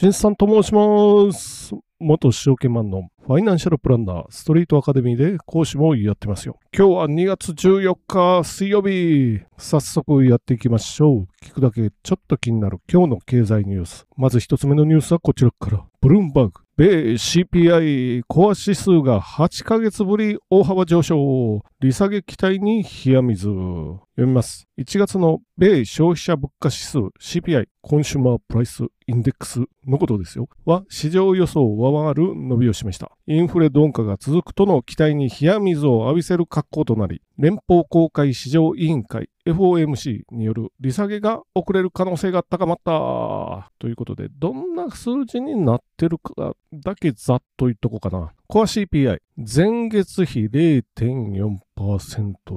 新さんと申します。元証券マンのファイナンシャルプランナー、ストリートアカデミーで講師もやってますよ。今日は2月14日水曜日。早速やっていきましょう。聞くだけちょっと気になる今日の経済ニュース。まず一つ目のニュースはこちらから。ブルームバーグ。米 CPI コア指数が8ヶ月ぶり大幅上昇。利下げ期待に冷や水。読みます。1月の米消費者物価指数 CPI Consumer Price Indexのことですよ。は市場予想を上回る伸びを示した。インフレ鈍化が続くとの期待に冷や水を浴びせる格好となり、連邦公開市場委員会 FOMC による利下げが遅れる可能性が高まった。ということで、どんな数字になってるかだけざっと言っとこうかな。コア CPI、前月比0.4%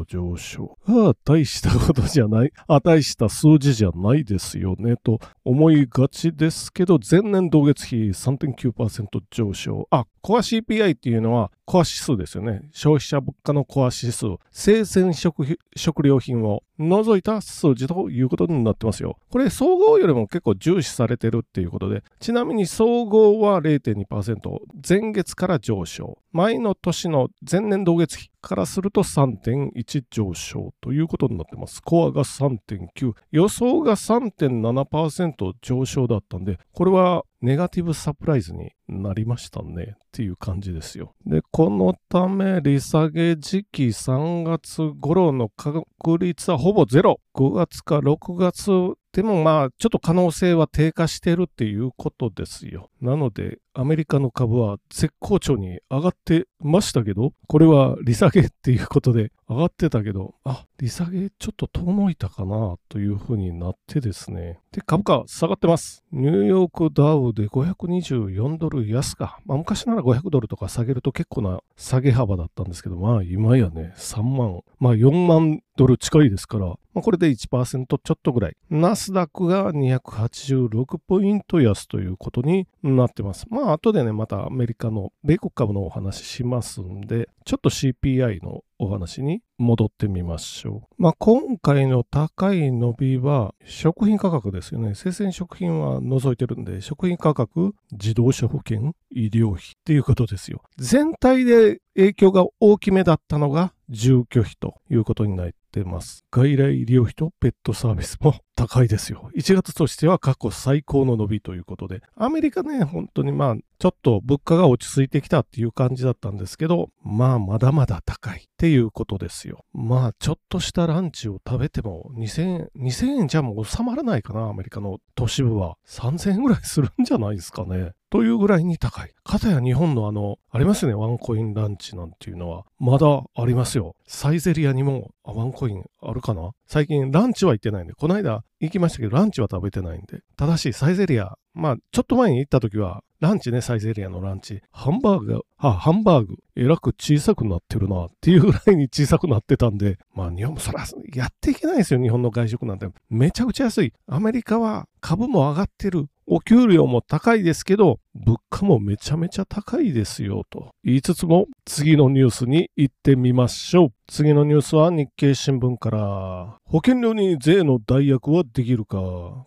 上昇。ああ、大したことじゃない。あ、大した数字じゃないですよね、と思いがちですけど、前年同月比3.9%上昇。あ、コア CPI っていうのは、コア指数ですよね。消費者物価のコア指数。生鮮食食料品を除いた数字ということになってますよ。これ、総合よりも結構重視されてるっていうことで、ちなみに総合は0.2%、前月から上昇。前の年の前年同月比からすると3.1上昇ということになってます。コアが3.9、予想が3.7%上昇だったんで、これはネガティブサプライズになりましたねっていう感じですよ。で、このため利下げ時期3月頃の確率はほぼゼロ。5月か6月でもまあちょっと可能性は低下してるっていうことですよ。なのでアメリカの株は絶好調に上がってましたけど、これは利下げっていうことで上がってたけど、あ、利下げちょっと遠のいたかなというふうになってですね。で、株価下がってます。ニューヨークダウで524ドル安か。まあ昔なら500ドルとか下げると結構な下げ幅だったんですけど、まあ今やね、3万、まあ4万ドル近いですから、まあ、これで1%ちょっとぐらい。ナスダックが286ポイント安ということになってます。ままあ後でね、またアメリカの米国株のお話しますんで、ちょっと CPI のお話に戻ってみましょう。まあ、今回の高い伸びは食品価格ですよね。生鮮食品は除いてるんで、食品価格、自動車保険、医療費っていうことですよ。全体で影響が大きめだったのが住居費ということになってます。外来医療費とペットサービスも高いですよ。1月としては過去最高の伸びということで、アメリカね、本当にまあ、ちょっと物価が落ち着いてきたっていう感じだったんですけど、まあ、まだまだ高いっていうことですよ。まあ、ちょっとしたランチを食べても2000円、2000円じゃもう収まらないかな、アメリカの都市部は。3000円ぐらいするんじゃないですかね。というぐらいに高い。かたや日本のあの、ありますよね、ワンコインランチなんていうのは。まだありますよ。サイゼリアにも、あ、ワンコインあるかな最近ランチは行ってないんで、この間行きましたけど、ランチは食べてないんで。ただし、サイゼリア、まあ、ちょっと前に行った時は、ランチね、サイゼリアのランチ。ハンバーグが、あ、ハンバーグ、えらく小さくなってるな、っていうぐらいに小さくなってたんで、まあ日本もそら、やっていけないですよ、日本の外食なんて。めちゃくちゃ安い。アメリカは株も上がってる。お給料も高いですけど、物価もめちゃめちゃ高いですよ、と言いつつも、次のニュースに行ってみましょう。次のニュースは日経新聞から、保険料に税の代役はできるか。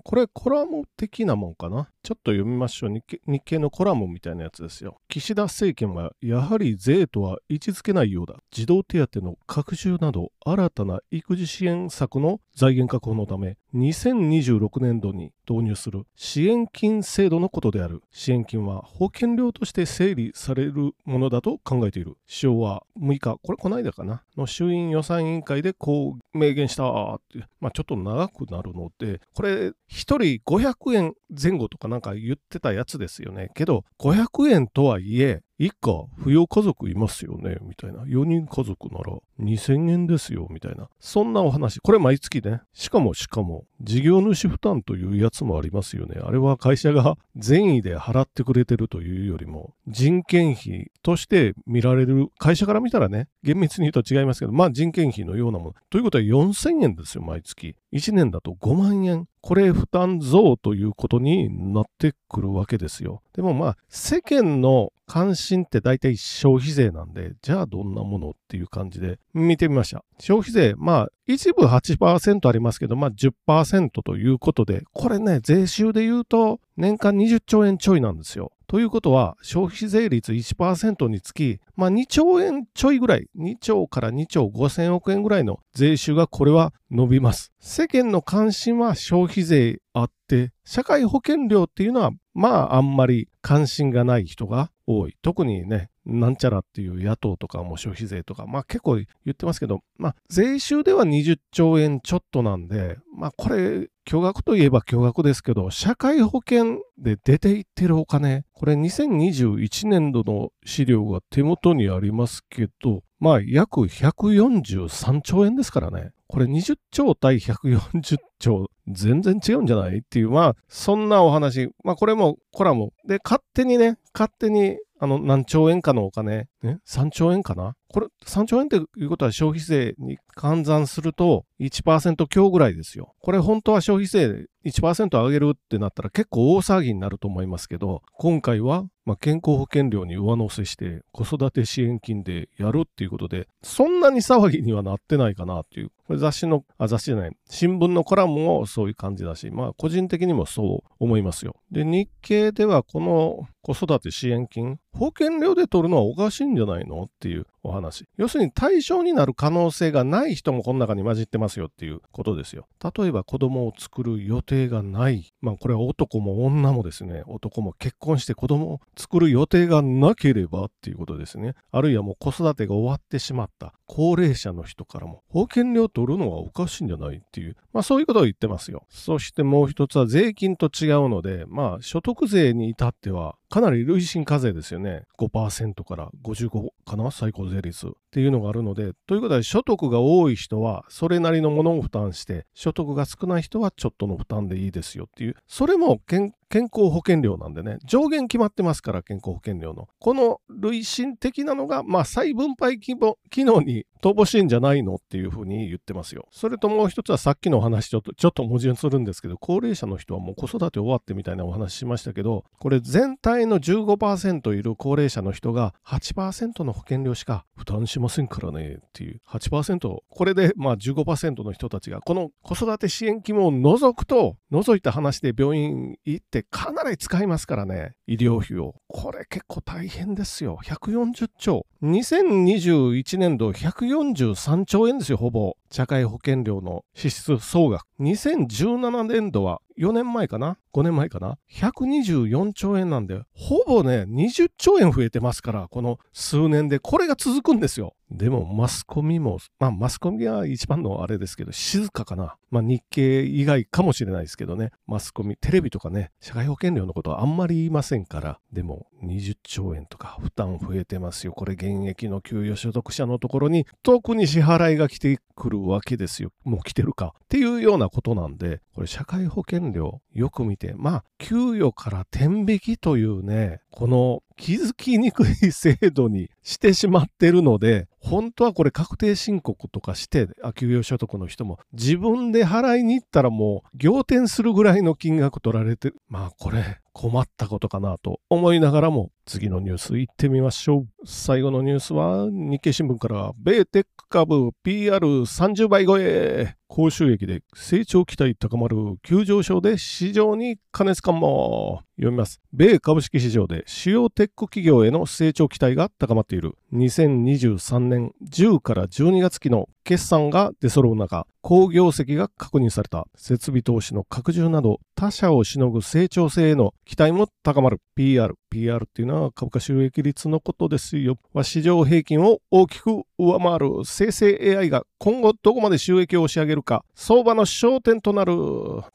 これコラム的なもんかな。ちょっと読みましょう。日経日経のコラムみたいなやつですよ。岸田政権はやはり税とは位置づけないようだ。児童手当の拡充など新たな育児支援策の財源確保のため、2026年度に導入する支援金制度のことである。支援金は保険料として整理されるものだと考えている。首相は6日、これこの間かな、の衆院予算委員会でこう明言したって、まあちょっと長くなるので、これ1人500円前後とかなんか言ってたやつですよね。けど、500円とはいえ、一家扶養家族いますよねみたいな。4人家族なら2000円ですよみたいな。そんなお話。これ毎月ね。しかもしかも、事業主負担というやつもありますよね。あれは会社が善意で払ってくれてるというよりも、人件費として見られる、会社から見たらね、厳密に言うと違いますけど、まあ人件費のようなもの。ということは4000円ですよ、毎月。1年だと5万円。これ負担増ということになってくるわけですよ。でもまあ、世間の関心って大体消費税なんで、じゃあどんなものっていう感じで見てみました。消費税、まあ、一部8%ありますけど、まあ10%ということで、これね、税収で言うと年間20兆円ちょいなんですよ。ということは、消費税率1%につき、まあ2兆円ちょいぐらい、2兆から2兆5000億円ぐらいの税収がこれは伸びます。世間の関心は消費税あって、社会保険料っていうのは、まああんまり関心がない人が多い。特にね、なんちゃらっていう野党とかも消費税とか、まあ結構言ってますけど、まあ税収では20兆円ちょっとなんで、まあこれ、巨額といえば巨額ですけど、社会保険で出ていってるお金、これ2021年度の資料が手元にありますけど、まあ約143兆円ですからね。これ20兆対140兆全然違うんじゃないっていう、まあそんなお話。まあこれもコラム。で、勝手にね、勝手にあの、何兆円かのお金、ね、3兆円かな？これ、3兆円っていうことは消費税に換算すると1%強ぐらいですよ。これ本当は消費税1%上げるってなったら結構大騒ぎになると思いますけど、今回はま、健康保険料に上乗せして子育て支援金でやるっていうことで、そんなに騒ぎにはなってないかなっていう。これ雑誌の、あ、雑誌じゃない、新聞のコラムもそういう感じだし、まあ個人的にもそう思いますよ。で、日経ではこの子育て支援金、保険料で取るのはおかしいんじゃないのっていうお話。要するに対象になる可能性がない人もこの中に混じってますよっていうことですよ。例えば子供を作る予定がない。まあこれは男も女もですね、男も結婚して子供を作る予定がなければっていうことですね。あるいはもう子育てが終わってしまった高齢者の人からも保険料取るのはおかしいんじゃないっていう、まあそういうことを言ってますよ。そしてもう一つは税金と違うので、まあ所得税に至ってはかなり累進課税ですよね。5%から55かな最高税率っていうのがあるので、ということで所得が多い人はそれなりのものを負担して、所得が少ない人はちょっとの負担でいいですよっていう、それも健健康保険料なんでね、上限決まってますから健康保険料の。この累進的なのが、まあ再分配機能に乏しいんじゃないのっていうふうに言ってますよ。それともう一つはさっきのお話ちょっと、ちょっと矛盾するんですけど、高齢者の人はもう子育て終わってみたいなお話しましたけど、これ全体の15%いる高齢者の人が8%の保険料しか負担しませんからねっていう8%、これでまあ15%の人たちがこの子育て支援金を除くと、除いた話で病院行ってかなり使いますからね、医療費を。これ結構大変ですよ。140兆。2021年度143兆円ですよ、ほぼ。社会保険料の支出総額。2017年度は4年前かな ?5 年前かな ?124 兆円なんで、ほぼね、20兆円増えてますから、この数年で、これが続くんですよ。でも、マスコミも、まあ、マスコミが一番のあれですけど、静かかな。まあ、日経以外かもしれないですけどね。マスコミ、テレビとかね、社会保険料のことはあんまり言いませんから、でも、20兆円とか負担増えてますよ。これ、現役の給与所得者のところに、特に支払いが来てくるわけですよ。もう来てるか。っていうようなことなんで、これ、社会保険料、よく見て、まあ、給与から天引きというね、この気づきにくい制度にしてしまってるので、本当はこれ確定申告とかして、給与所得の人も自分で払いに行ったらもう仰天するぐらいの金額取られてる。まあこれ困ったことかなと思いながらも次のニュース行ってみましょう。最後のニュースは日経新聞から米テック株 PR30 倍超え高収益で成長期待高まる急上昇で市場に加熱感も読みます。米株式市場で主要テック企業への成長期待が高まっている2023年10から12月期の決算が出揃う中、好業績が確認された設備投資の拡充など他社をしのぐ成長性への期待も高まる PR。PR っていうのは株価収益率のことですよ。は市場平均を大きく上回る生成 AI が今後どこまで収益を押し上げるか、相場の焦点となる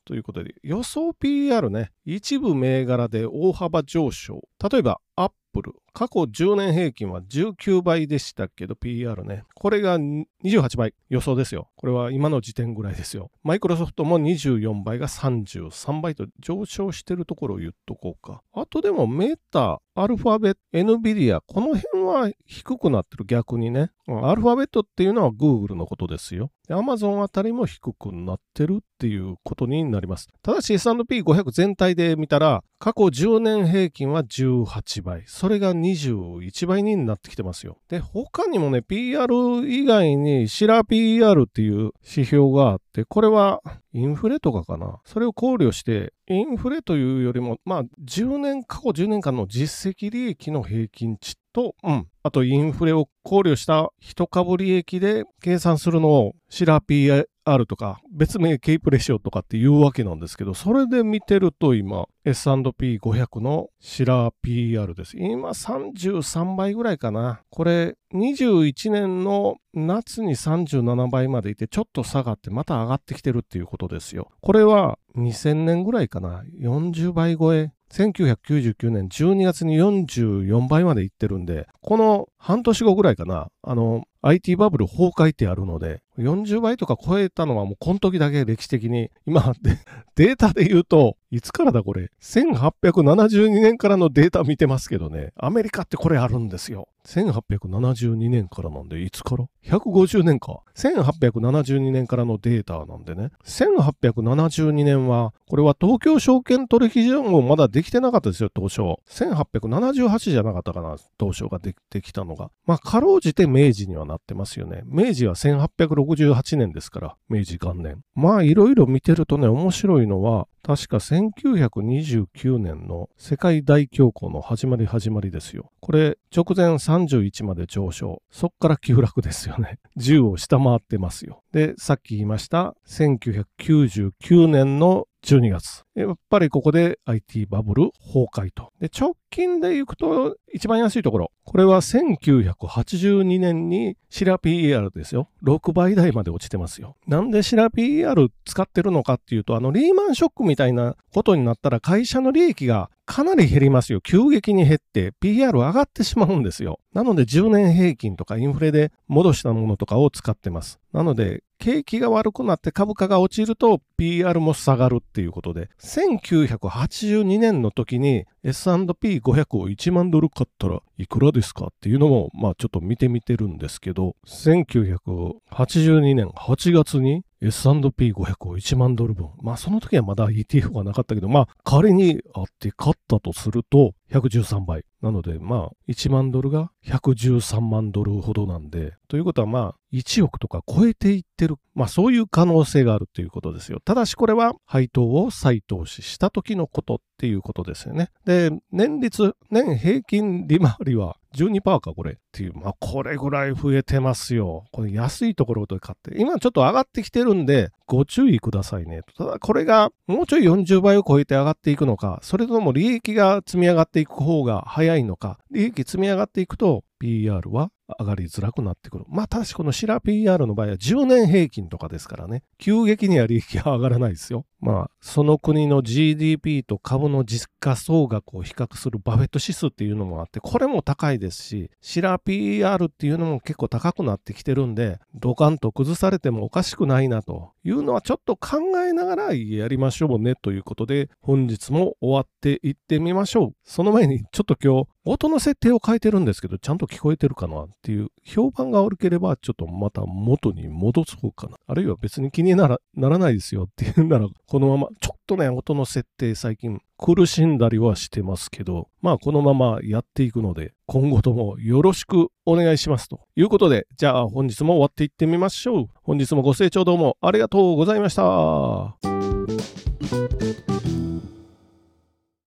ということで、予想 PR ね、一部銘柄で大幅上昇。例えば、アップル。過去10年平均は19倍でしたけど、PR ね。これが28倍予想ですよ。これは今の時点ぐらいですよ。マイクロソフトも24倍が33倍と上昇してるところを言っとこうか。あとでもメータ、アルファベット、NVIDIA、この辺は低くなってる逆にね。アルファベットっていうのは Google のことですよ。Amazon あたりも低くなってるっていうことになります。ただし S&P500 全体で見たら、過去10年平均は18倍。それが21倍になってきてますよ。で、他にもね、PR 以外にシラ PR っていう指標があって、これはインフレとかかな。それを考慮して、インフレというよりも、まあ、10年、過去10年間の実績利益の平均値と、うん、あとインフレを考慮した一株利益で計算するのをシラ PR とか別名ケイプレシオとかっていうわけなんですけど、それで見てると今 S&P500 のシラー PR です。今33倍ぐらいかな。これ21年の夏に37倍までいてちょっと下がってまた上がってきてるっていうことですよ。これは2000年ぐらいかな。40倍超え1999年12月に44倍までいってるんで、この半年後ぐらいかな、あの、IT バブル崩壊ってあるので、40倍とか超えたのはもうこの時だけ歴史的に、今、データで言うと、いつからだこれ ?1872 年からのデータ見てますけどね、アメリカってこれあるんですよ。1872年からなんで、いつから ?150 年か。1872年からのデータなんでね。1872年は、これは東京証券取引所もまだできてなかったですよ、東証。1878じゃなかったかな、東証ができたのが。まあ、かろうじて明治にはなってますよね。明治は1868年ですから、明治元年。まあ、いろいろ見てるとね、面白いのは、確か1929年の世界大恐慌の始まり始まりですよ。これ直前31まで上昇。そっから急落ですよね。10を下回ってますよ。で、さっき言いました1999年の12月。やっぱりここで IT バブル崩壊と。で、直近で行くと一番安いところ。これは1982年にシラ PER ですよ。6倍台まで落ちてますよ。なんでシラ PER 使ってるのかっていうと、あのリーマンショックみたいなことになったら会社の利益がかなり減りますよ。急激に減って PR 上がってしまうんですよ。なので10年平均とかインフレで戻したものとかを使ってます。なので景気が悪くなって株価が落ちると PR も下がるっていうことで、1982年の時に S&P500 を1万ドル買ったらいくらですかっていうのも、まあちょっと見てみてるんですけど、1982年8月に S&P500 を1万ドル分。まあその時はまだ ETF がなかったけど、まあ仮にあって買ったとすると113倍。なのでまあ1万ドルが113万ドルほどなんで、ということはまあ1億とか超えていってる。まあそういう可能性があるということですよ。ただしこれは配当を再投資した時のことっていうことですよね。で、年率、年平均利回りは12%か、これ。っていう。まあ、これぐらい増えてますよ。これ安いところで買って。今ちょっと上がってきてるんで、ご注意くださいね。ただ、これがもうちょい40倍を超えて上がっていくのか、それとも利益が積み上がっていく方が早いのか、利益積み上がっていくと、PR は上がりづらくなってくる。まあ、ただしこのシラ PR の場合は10年平均とかですからね、急激には利益は上がらないですよ。まあ、その国の GDP と株の実価総額を比較するバフェット指数っていうのもあって、これも高いですし、シラ PR っていうのも結構高くなってきてるんで、ドカンと崩されてもおかしくないなというのはちょっと考えながらやりましょうねということで、本日も終わっていってみましょう。その前にちょっと今日、音の設定を変えてるんですけど、ちゃんと聞こえてるかなっていう、評判が悪ければ、ちょっとまた元に戻そうかな。あるいは別に気にならないですよっていうなら、このまま、ちょっとね、音の設定最近苦しんだりはしてますけど、まあこのままやっていくので、今後ともよろしくお願いしますということで、じゃあ本日も終わっていってみましょう。本日もご清聴どうもありがとうございました。